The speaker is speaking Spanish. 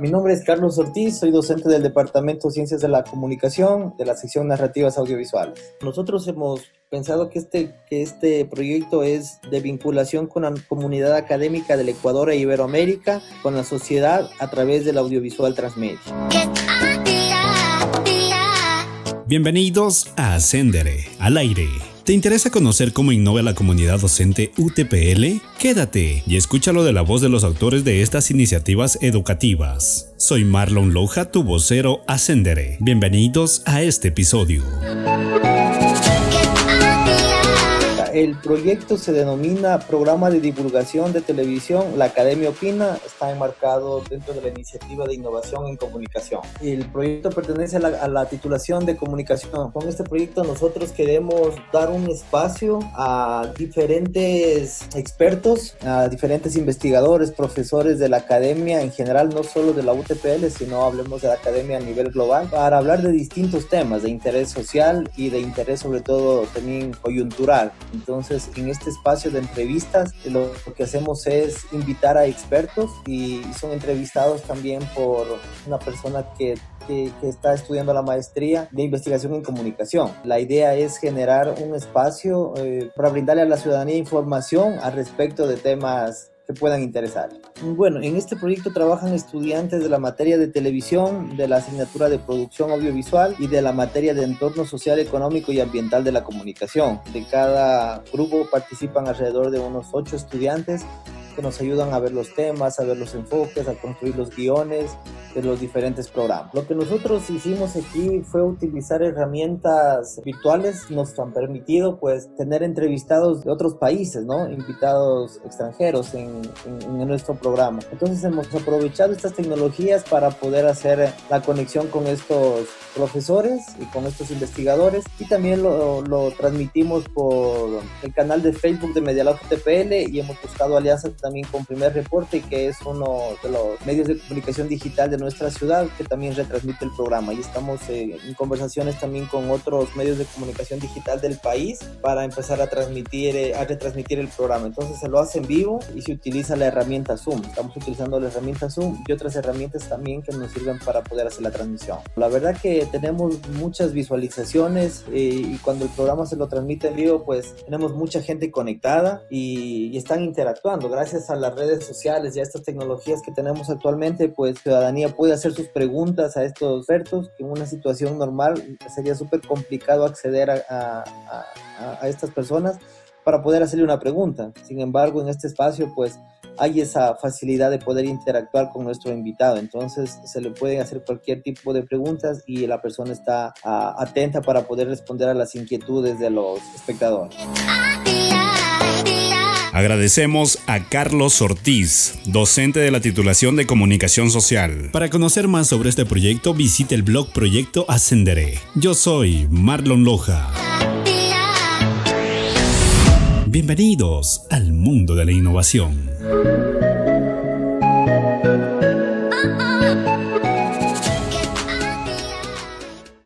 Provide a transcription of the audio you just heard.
Mi nombre es Carlos Ortiz, soy docente del Departamento de Ciencias de la Comunicación de la sección Narrativas Audiovisuales. Nosotros hemos pensado que este, que este proyecto es de vinculación con la comunidad académica del Ecuador e Iberoamérica, con la sociedad a través del audiovisual transmedia. Bienvenidos a Ascendere, al aire. ¿Te interesa conocer cómo innova la comunidad docente UTPL? Quédate y escúchalo de la voz de los autores de estas iniciativas educativas. Soy Marlon Loja, tu vocero Ascendere. Bienvenidos a este episodio. El proyecto se denomina Programa de Divulgación de Televisión. La Academia Opina está enmarcado dentro de la iniciativa de innovación en comunicación. El proyecto pertenece a la, a la, titulación de comunicación. Con este proyecto nosotros queremos dar un espacio a diferentes expertos, a diferentes investigadores, profesores de la academia en general, no solo de la UTPL, sino hablemos de la academia a nivel global, para hablar de distintos temas de interés social y de interés sobre todo también coyuntural. Entonces, en este espacio de entrevistas, lo, que hacemos es invitar a expertos y son entrevistados también por una persona que que, está estudiando la maestría de investigación en comunicación. La idea es generar un espacio eh, para brindarle a la ciudadanía información al respecto de temas puedan interesar. Bueno, en este proyecto trabajan estudiantes de la materia de televisión, de la asignatura de producción audiovisual y de la materia de entorno social, económico y ambiental de la comunicación. De cada grupo participan alrededor de unos ocho estudiantes que nos ayudan a ver los temas, a ver los enfoques, a construir los guiones de los diferentes programas. Lo que nosotros hicimos aquí fue utilizar herramientas virtuales, nos han permitido pues tener entrevistados de otros países, ¿no? Invitados extranjeros en, en, en nuestro programa. Entonces hemos aprovechado estas tecnologías para poder hacer la conexión con estos profesores y con estos investigadores y también lo, lo transmitimos por el canal de Facebook de Medialab TPL y hemos buscado alianzas también con Primer Reporte que es uno de los medios de comunicación digital de nuestra ciudad que también retransmite el programa. Y estamos eh, en conversaciones también con otros medios de comunicación digital del país para empezar a transmitir eh, a retransmitir el programa. Entonces se lo hace en vivo y se utiliza la herramienta Zoom. Estamos utilizando la herramienta Zoom y otras herramientas también que nos sirven para poder hacer la transmisión. La verdad que tenemos muchas visualizaciones eh, y cuando el programa se lo transmite en vivo pues tenemos mucha gente conectada y, y están interactuando. Gracias a las redes sociales y a estas tecnologías que tenemos actualmente pues ciudadanía puede hacer sus preguntas a estos expertos, que en una situación normal sería súper complicado acceder a, a, a, a, estas personas para poder hacerle una pregunta. Sin embargo, en este espacio, pues hay esa facilidad de poder interactuar con nuestro invitado. Entonces, se le pueden hacer cualquier tipo de preguntas y la persona está atenta para poder responder a las inquietudes de los espectadores. Agradecemos a Carlos Ortiz, docente de la titulación de Comunicación Social. Para conocer más sobre este proyecto, visite el blog Proyecto Ascenderé. Yo soy Marlon Loja. Bienvenidos al mundo de la innovación.